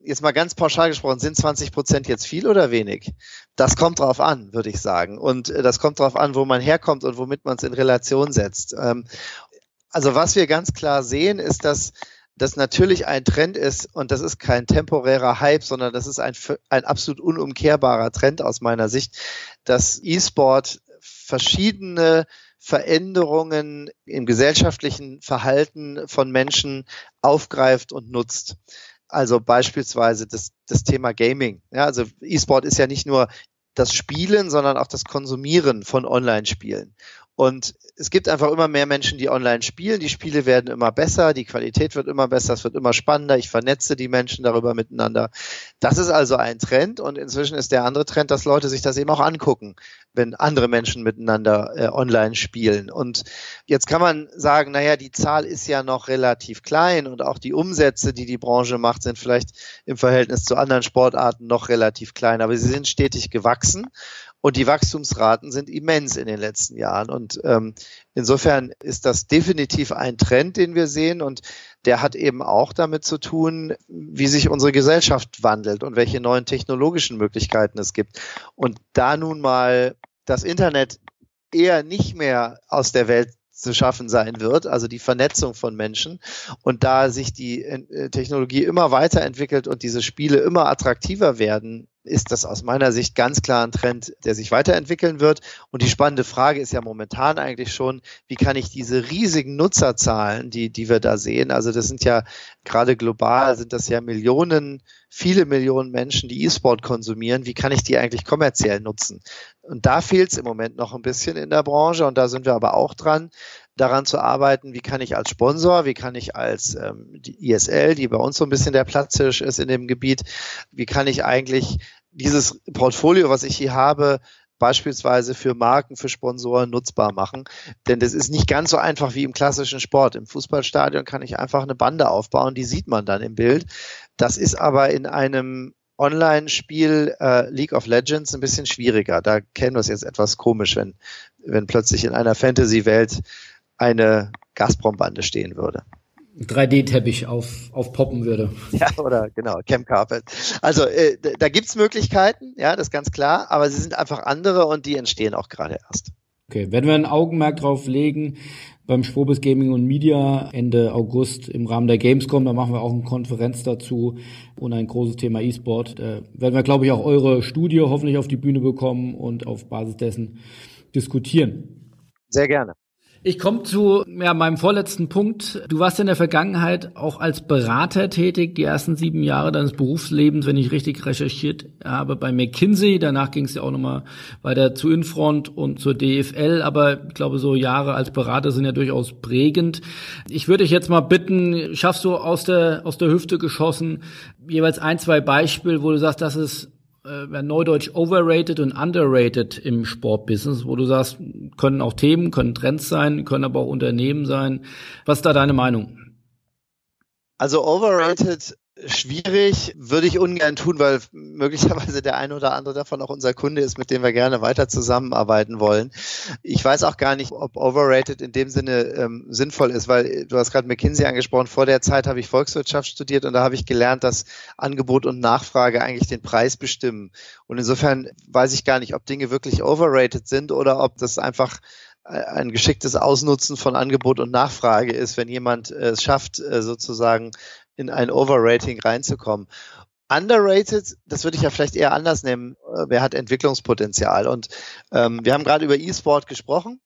jetzt mal ganz pauschal gesprochen, sind 20 Prozent jetzt viel oder wenig? Das kommt drauf an, würde ich sagen. Und äh, das kommt drauf an, wo man herkommt und womit man es in Relation setzt. Ähm, also was wir ganz klar sehen, ist, dass das natürlich ein Trend ist und das ist kein temporärer Hype, sondern das ist ein, ein absolut unumkehrbarer Trend aus meiner Sicht, dass E-Sport verschiedene Veränderungen im gesellschaftlichen Verhalten von Menschen aufgreift und nutzt. Also beispielsweise das, das Thema Gaming. Ja, also E-Sport ist ja nicht nur das Spielen, sondern auch das Konsumieren von Online-Spielen. Und es gibt einfach immer mehr Menschen, die online spielen. Die Spiele werden immer besser, die Qualität wird immer besser, es wird immer spannender. Ich vernetze die Menschen darüber miteinander. Das ist also ein Trend und inzwischen ist der andere Trend, dass Leute sich das eben auch angucken, wenn andere Menschen miteinander äh, online spielen. Und jetzt kann man sagen, naja, die Zahl ist ja noch relativ klein und auch die Umsätze, die die Branche macht, sind vielleicht im Verhältnis zu anderen Sportarten noch relativ klein, aber sie sind stetig gewachsen. Und die Wachstumsraten sind immens in den letzten Jahren. Und ähm, insofern ist das definitiv ein Trend, den wir sehen. Und der hat eben auch damit zu tun, wie sich unsere Gesellschaft wandelt und welche neuen technologischen Möglichkeiten es gibt. Und da nun mal das Internet eher nicht mehr aus der Welt zu schaffen sein wird, also die Vernetzung von Menschen. Und da sich die äh, Technologie immer weiterentwickelt und diese Spiele immer attraktiver werden, ist das aus meiner Sicht ganz klar ein Trend, der sich weiterentwickeln wird. Und die spannende Frage ist ja momentan eigentlich schon, wie kann ich diese riesigen Nutzerzahlen, die, die wir da sehen, also das sind ja gerade global, sind das ja Millionen, viele Millionen Menschen, die E-Sport konsumieren, wie kann ich die eigentlich kommerziell nutzen? Und da fehlt es im Moment noch ein bisschen in der Branche und da sind wir aber auch dran, daran zu arbeiten, wie kann ich als Sponsor, wie kann ich als ähm, die ISL, die bei uns so ein bisschen der Platzhirsch ist in dem Gebiet, wie kann ich eigentlich dieses Portfolio, was ich hier habe, beispielsweise für Marken, für Sponsoren nutzbar machen. Denn das ist nicht ganz so einfach wie im klassischen Sport. Im Fußballstadion kann ich einfach eine Bande aufbauen, die sieht man dann im Bild. Das ist aber in einem Online-Spiel äh, League of Legends ein bisschen schwieriger. Da kennen wir es jetzt etwas komisch, wenn, wenn plötzlich in einer Fantasy-Welt eine Gazprom-Bande stehen würde. 3D-Teppich auf, aufpoppen würde. *laughs* Ja, oder genau, Camp Carpet. Also äh, da gibt's Möglichkeiten, ja, das ist ganz klar, aber sie sind einfach andere und die entstehen auch gerade erst. Okay, werden wir ein Augenmerk drauf legen beim Spobis Gaming und Media Ende August im Rahmen der Gamescom, da machen wir auch eine Konferenz dazu und ein großes Thema E-Sport. Da werden wir, glaube ich, auch eure Studie hoffentlich auf die Bühne bekommen und auf Basis dessen diskutieren. Sehr gerne. Ich komme zu ja, meinem vorletzten Punkt. Du warst in der Vergangenheit auch als Berater tätig, die ersten sieben Jahre deines Berufslebens, wenn ich richtig recherchiert habe, bei McKinsey. Danach ging es ja auch nochmal weiter zu Infront und zur DFL. Aber ich glaube, so Jahre als Berater sind ja durchaus prägend. Ich würde dich jetzt mal bitten, schaffst du aus der, aus der Hüfte geschossen, jeweils ein, zwei Beispiele, wo du sagst, das ist äh, neudeutsch overrated und underrated im Sportbusiness, wo du sagst, können auch Themen, können Trends sein, können aber auch Unternehmen sein. Was ist da deine Meinung? Also overrated schwierig, würde ich ungern tun, weil möglicherweise der eine oder andere davon auch unser Kunde ist, mit dem wir gerne weiter zusammenarbeiten wollen. Ich weiß auch gar nicht, ob overrated in dem Sinne ähm, sinnvoll ist, weil du hast gerade McKinsey angesprochen. Vor der Zeit habe ich Volkswirtschaft studiert und da habe ich gelernt, dass Angebot und Nachfrage eigentlich den Preis bestimmen. Und insofern weiß ich gar nicht, ob Dinge wirklich overrated sind oder ob das einfach ein geschicktes Ausnutzen von Angebot und Nachfrage ist, wenn jemand es schafft, äh, sozusagen in ein Overrating reinzukommen. Underrated, das würde ich ja vielleicht eher anders nehmen. Äh, wer hat Entwicklungspotenzial? Und ähm, wir haben gerade über E-Sport gesprochen.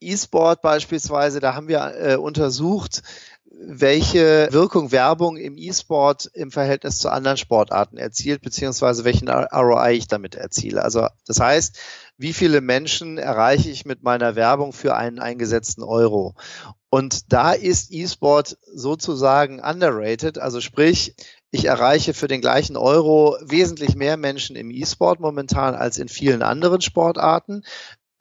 E-Sport beispielsweise, da haben wir äh, untersucht, welche Wirkung Werbung im E-Sport im Verhältnis zu anderen Sportarten erzielt, beziehungsweise welchen ROI ich damit erziele. Also das heißt, wie viele Menschen erreiche ich mit meiner Werbung für einen eingesetzten Euro? Und da ist E-Sport sozusagen underrated. Also sprich, ich erreiche für den gleichen Euro wesentlich mehr Menschen im E-Sport momentan als in vielen anderen Sportarten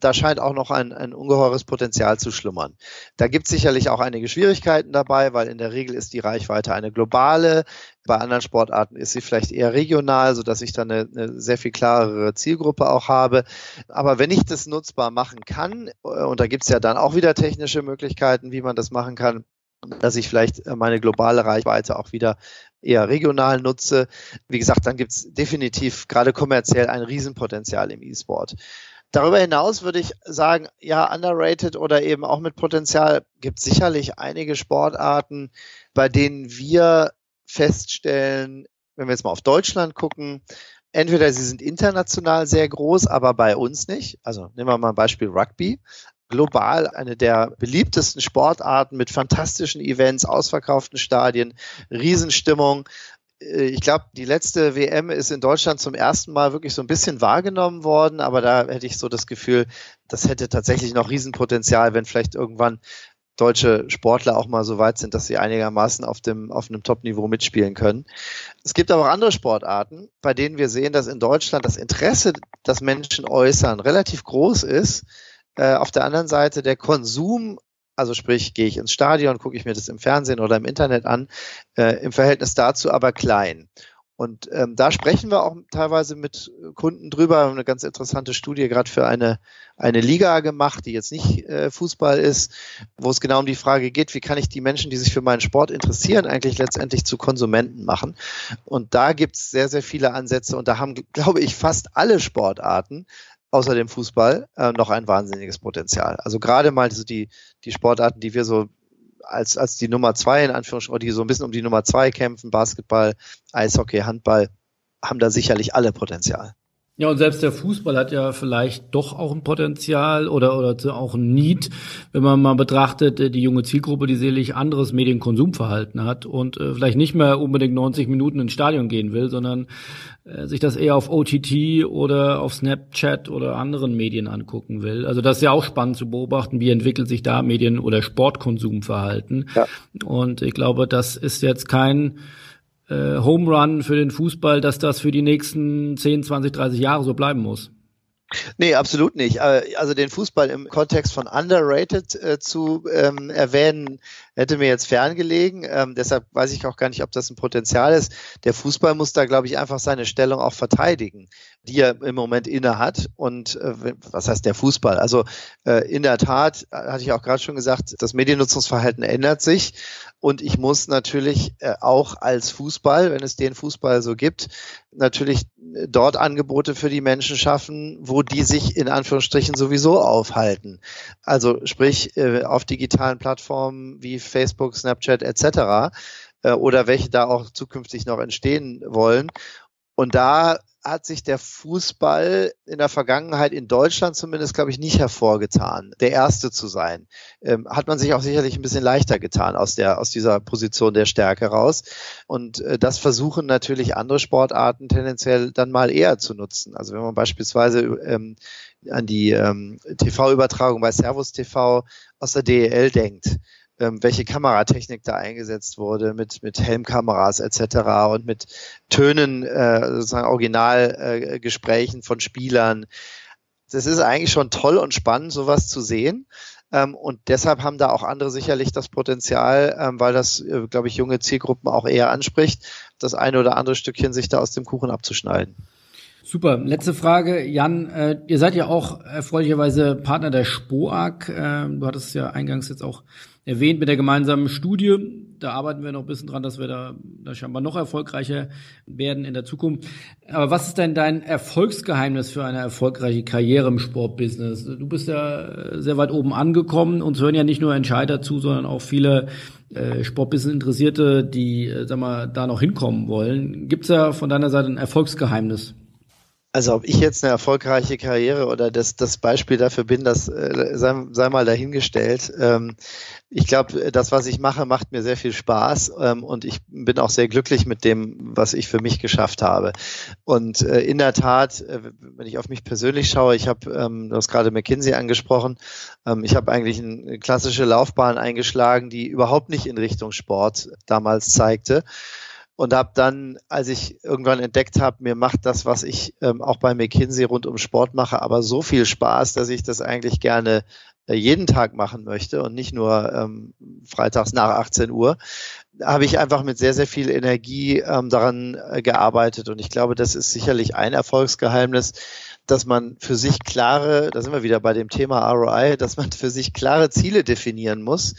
da scheint auch noch ein, ein ungeheures Potenzial zu schlummern. Da gibt es sicherlich auch einige Schwierigkeiten dabei, weil in der Regel ist die Reichweite eine globale. Bei anderen Sportarten ist sie vielleicht eher regional, so dass ich dann eine, eine sehr viel klarere Zielgruppe auch habe. Aber wenn ich das nutzbar machen kann, äh, und da gibt es ja dann auch wieder technische Möglichkeiten, wie man das machen kann, dass ich vielleicht meine globale Reichweite auch wieder eher regional nutze. Wie gesagt, dann gibt es definitiv gerade kommerziell ein Riesenpotenzial im E-Sport. Darüber hinaus würde ich sagen, ja, underrated oder eben auch mit Potenzial gibt sicherlich einige Sportarten, bei denen wir feststellen, wenn wir jetzt mal auf Deutschland gucken, entweder sie sind international sehr groß, aber bei uns nicht. Also nehmen wir mal ein Beispiel Rugby. Global eine der beliebtesten Sportarten mit fantastischen Events, ausverkauften Stadien, Riesenstimmung. Äh, ich glaube, die letzte WM ist in Deutschland zum ersten Mal wirklich so ein bisschen wahrgenommen worden, aber da hätte ich so das Gefühl, das hätte tatsächlich noch Riesenpotenzial, wenn vielleicht irgendwann deutsche Sportler auch mal so weit sind, dass sie einigermaßen auf dem auf einem Top-Niveau mitspielen können. Es gibt aber auch andere Sportarten, bei denen wir sehen, dass in Deutschland das Interesse, das Menschen äußern, relativ groß ist. Äh, auf der anderen Seite der Konsum also sprich, gehe ich ins Stadion, gucke ich mir das im Fernsehen oder im Internet an, äh, im Verhältnis dazu aber klein. Und ähm, da sprechen wir auch teilweise mit Kunden drüber. Haben eine ganz interessante Studie gerade für eine, eine Liga gemacht, die jetzt nicht äh, Fußball ist, wo es genau um die Frage geht, wie kann ich die Menschen, die sich für meinen Sport interessieren, eigentlich letztendlich zu Konsumenten machen. Und da gibt es sehr, sehr viele Ansätze und da haben, glaube ich, fast alle Sportarten außer dem Fußball äh, noch ein wahnsinniges Potenzial. Also gerade mal so die, die Sportarten, die wir so als, als die Nummer zwei in Anführungsstrichen, die so ein bisschen um die Nummer zwei kämpfen, Basketball, Eishockey, Handball, haben da sicherlich alle Potenzial. Ja, und selbst der Fußball hat ja vielleicht doch auch ein Potenzial oder, oder auch ein Need, wenn man mal betrachtet, äh, die junge Zielgruppe, die sicherlich anderes Medienkonsumverhalten hat und äh, vielleicht nicht mehr unbedingt 90 Minuten ins Stadion gehen will, sondern äh, sich das eher auf OTT oder auf Snapchat oder anderen Medien angucken will. Also das ist ja auch spannend zu beobachten, wie entwickelt sich da Medien- oder Sportkonsumverhalten. Ja. Und ich glaube, das ist jetzt kein äh, Home Run für den Fußball, dass das für die nächsten 10, 20, 30 Jahre so bleiben muss. Nee, absolut nicht. Äh, also den Fußball im Kontext von underrated äh, zu ähm, erwähnen, hätte mir jetzt ferngelegen. Ähm, deshalb weiß ich auch gar nicht, ob das ein Potenzial ist. Der Fußball muss da, glaube ich, einfach seine Stellung auch verteidigen, die er im Moment inne hat. Und äh, was heißt der Fußball? Also äh, in der Tat, äh, hatte ich auch gerade schon gesagt, das Mediennutzungsverhalten ändert sich. Und ich muss natürlich äh, auch als Fußball, wenn es den Fußball so gibt, natürlich dort Angebote für die Menschen schaffen, wo die sich in Anführungsstrichen sowieso aufhalten. Also sprich äh, auf digitalen Plattformen wie Facebook, Snapchat etc. Äh, oder welche da auch zukünftig noch entstehen wollen. Und da hat sich der Fußball in der Vergangenheit in Deutschland zumindest, glaube ich, nicht hervorgetan, der Erste zu sein. Ähm, hat man sich auch sicherlich ein bisschen leichter getan aus der aus dieser Position der Stärke raus. Und äh, das versuchen natürlich andere Sportarten tendenziell dann mal eher zu nutzen. Also wenn man beispielsweise ähm, an die ähm, TV-Übertragung bei Servus TV aus der DEL denkt, ähm, welche Kameratechnik da eingesetzt wurde mit, mit Helmkameras etc. und mit Tönen, äh, sozusagen Originalgesprächen äh, von Spielern. Das ist eigentlich schon toll und spannend, sowas zu sehen. Ähm, und deshalb haben da auch andere sicherlich das Potenzial, ähm, weil das, äh, glaube ich, junge Zielgruppen auch eher anspricht, das eine oder andere Stückchen sich da aus dem Kuchen abzuschneiden. Super. Letzte Frage, Jan. Äh, ihr seid ja auch erfreulicherweise Partner der SPOAG. Äh, du hattest es ja eingangs jetzt auch erwähnt mit der gemeinsamen Studie. Da arbeiten wir noch ein bisschen dran, dass wir da, da scheinbar noch erfolgreicher werden in der Zukunft. Aber was ist denn dein Erfolgsgeheimnis für eine erfolgreiche Karriere im Sportbusiness? Du bist ja sehr weit oben angekommen. Uns hören ja nicht nur Entscheider zu, sondern auch viele äh, Sportbusiness-Interessierte, die, äh, sag mal, da noch hinkommen wollen. Gibt's ja von deiner Seite ein Erfolgsgeheimnis? Also ob ich jetzt eine erfolgreiche Karriere oder das, das Beispiel dafür bin, das äh, sei, sei mal dahingestellt. Ähm, ich glaube, das, was ich mache, macht mir sehr viel Spaß ähm, und ich bin auch sehr glücklich mit dem, was ich für mich geschafft habe. Und äh, in der Tat, äh, wenn ich auf mich persönlich schaue, ich habe, ähm, du hast gerade McKinsey angesprochen, ich habe eigentlich eine klassische Laufbahn eingeschlagen, die überhaupt nicht in Richtung Sport damals zeigte und habe dann, als ich irgendwann entdeckt habe, mir macht das, was ich ähm, auch bei McKinsey rund um Sport mache, aber so viel Spaß, dass ich das eigentlich gerne äh, jeden Tag machen möchte und nicht nur ähm, freitags nach 18 Uhr, habe ich einfach mit sehr, sehr viel Energie ähm, daran äh, gearbeitet. Und ich glaube, das ist sicherlich ein Erfolgsgeheimnis, dass man für sich klare, da sind wir wieder bei dem Thema ROI, dass man für sich klare Ziele definieren muss,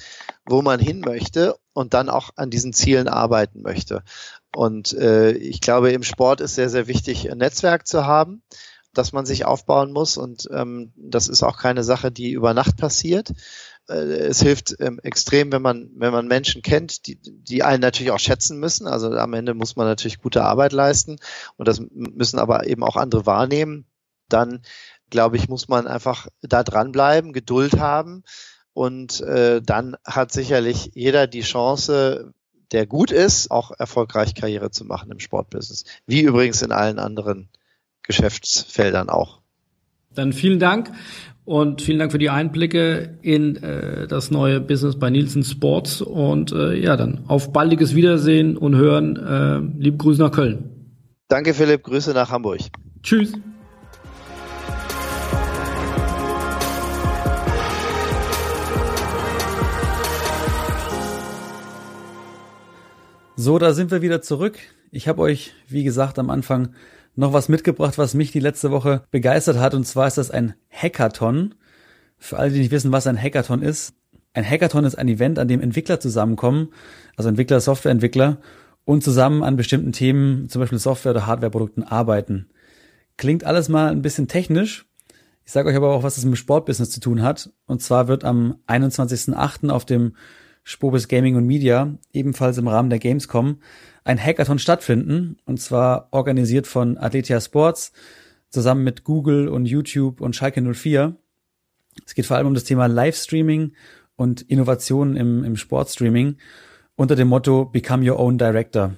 wo man hin möchte und dann auch an diesen Zielen arbeiten möchte. Und äh, ich glaube, im Sport ist sehr, sehr wichtig, ein Netzwerk zu haben das man sich aufbauen muss. Und ähm, das ist auch keine Sache, die über Nacht passiert. Äh, es hilft ähm, extrem, wenn man, wenn man Menschen kennt, die, die einen natürlich auch schätzen müssen. Also am Ende muss man natürlich gute Arbeit leisten und das müssen aber eben auch andere wahrnehmen. Dann, glaube ich, muss man einfach da dranbleiben, Geduld haben. Und äh, dann hat sicherlich jeder die Chance, der gut ist, auch erfolgreich Karriere zu machen im Sportbusiness. Wie übrigens in allen anderen Geschäftsfeldern auch. Dann vielen Dank und vielen Dank für die Einblicke in äh, das neue Business bei Nielsen Sports und äh, ja, dann auf baldiges Wiedersehen und Hören. Äh, liebe Grüße nach Köln. Danke Philipp, Grüße nach Hamburg. Tschüss. So, da sind wir wieder zurück. Ich habe euch, wie gesagt, am Anfang noch was mitgebracht, was mich die letzte Woche begeistert hat. Und zwar ist das ein Hackathon. Für alle, die nicht wissen, was ein Hackathon ist. Ein Hackathon ist ein Event, an dem Entwickler zusammenkommen, also Entwickler, Softwareentwickler, und zusammen an bestimmten Themen, zum Beispiel Software- oder Hardwareprodukten arbeiten. Klingt alles mal ein bisschen technisch. Ich sage euch aber auch, was es mit dem Sportbusiness zu tun hat. Und zwar wird am 21.08. auf dem Spobis Gaming und Media, ebenfalls im Rahmen der Gamescom, ein Hackathon stattfinden, und zwar organisiert von Athletia Sports, zusammen mit Google und YouTube und Schalke 04. Es geht vor allem um das Thema Livestreaming und Innovationen im, im Sportstreaming unter dem Motto Become Your Own Director.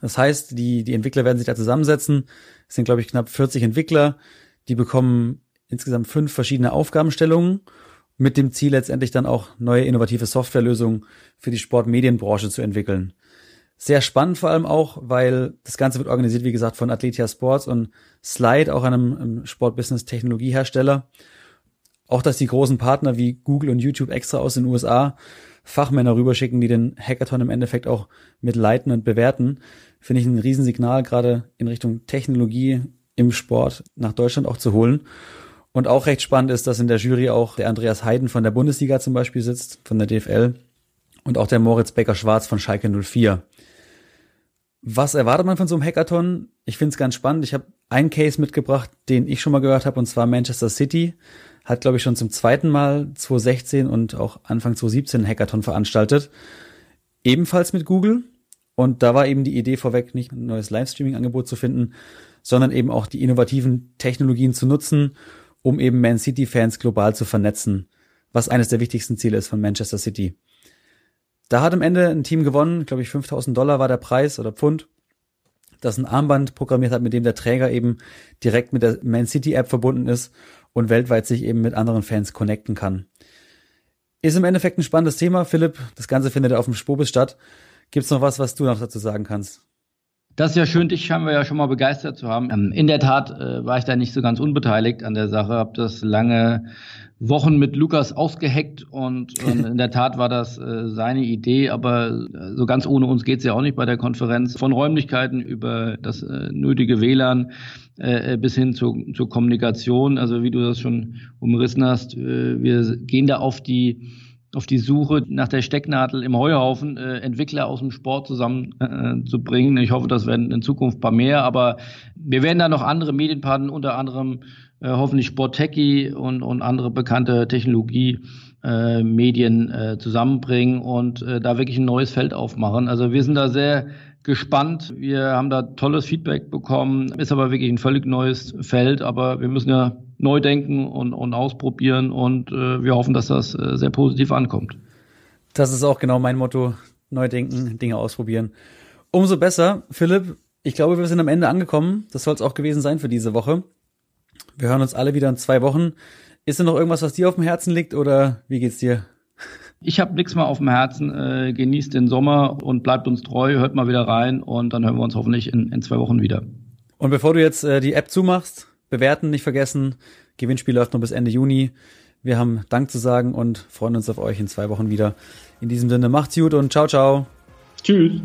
Das heißt, die, die Entwickler werden sich da zusammensetzen. Es sind, glaube ich, knapp 40 Entwickler. Die bekommen insgesamt fünf verschiedene Aufgabenstellungen mit dem Ziel letztendlich dann auch neue innovative Softwarelösungen für die Sportmedienbranche zu entwickeln. Sehr spannend vor allem auch, weil das Ganze wird organisiert, wie gesagt, von Athletia Sports und Slide, auch einem Sportbusiness-Technologiehersteller. Auch, dass die großen Partner wie Google und YouTube extra aus den USA Fachmänner rüberschicken, die den Hackathon im Endeffekt auch mit leiten und bewerten, finde ich ein Riesensignal, gerade in Richtung Technologie im Sport nach Deutschland auch zu holen. Und auch recht spannend ist, dass in der Jury auch der Andreas Heiden von der Bundesliga zum Beispiel sitzt, von der DFL, und auch der Moritz Becker-Schwarz von Schalke 04. Was erwartet man von so einem Hackathon? Ich finde es ganz spannend. Ich habe einen Case mitgebracht, den ich schon mal gehört habe, und zwar Manchester City. Hat, glaube ich, schon zum zweiten Mal 2016 und auch Anfang 2017 einen Hackathon veranstaltet. Ebenfalls mit Google. Und da war eben die Idee vorweg, nicht ein neues Livestreaming-Angebot zu finden, sondern eben auch die innovativen Technologien zu nutzen, um eben Man City-Fans global zu vernetzen, was eines der wichtigsten Ziele ist von Manchester City. Da hat am Ende ein Team gewonnen, glaube ich 5000 Dollar war der Preis oder Pfund, das ein Armband programmiert hat, mit dem der Träger eben direkt mit der Man City App verbunden ist und weltweit sich eben mit anderen Fans connecten kann. Ist im Endeffekt ein spannendes Thema, Philipp. Das Ganze findet auf dem Spobis statt. Gibt's noch was, was du noch dazu sagen kannst? Das ist ja schön, dich haben wir ja schon mal begeistert zu haben. Ähm, in der Tat äh, war ich da nicht so ganz unbeteiligt an der Sache, habe das lange Wochen mit Lukas ausgeheckt und, *laughs* und in der Tat war das äh, seine Idee, aber äh, so ganz ohne uns geht's ja auch nicht bei der Konferenz. Von Räumlichkeiten über das äh, nötige WLAN äh, äh, bis hin zur, zur Kommunikation. Also wie du das schon umrissen hast, äh, wir gehen da auf die auf die Suche nach der Stecknadel im Heuhaufen, äh, Entwickler aus dem Sport zusammenzubringen. Äh, ich hoffe, das werden in Zukunft ein paar mehr, aber wir werden da noch andere Medienpartner, unter anderem äh, hoffentlich Sporttechie und, und andere bekannte Technologie äh, Medien äh, zusammenbringen und äh, da wirklich ein neues Feld aufmachen. Also wir sind da sehr gespannt. Wir haben da tolles Feedback bekommen. Ist aber wirklich ein völlig neues Feld, aber wir müssen ja neu denken und, und ausprobieren und äh, wir hoffen, dass das äh, sehr positiv ankommt. Das ist auch genau mein Motto. Neu denken, Dinge ausprobieren. Umso besser, Philipp. Ich glaube, wir sind am Ende angekommen. Das soll es auch gewesen sein für diese Woche. Wir hören uns alle wieder in zwei Wochen. Ist da noch irgendwas, was dir auf dem Herzen liegt oder wie geht's dir? Ich habe nichts mehr auf dem Herzen. Äh, genießt den Sommer und bleibt uns treu. Hört mal wieder rein und dann hören wir uns hoffentlich in, in zwei Wochen wieder. Und bevor du jetzt äh, die App zumachst, bewerten nicht vergessen. Gewinnspiel läuft noch bis Ende Juni. Wir haben Dank zu sagen und freuen uns auf euch in zwei Wochen wieder. In diesem Sinne macht's gut und ciao, ciao. Tschüss.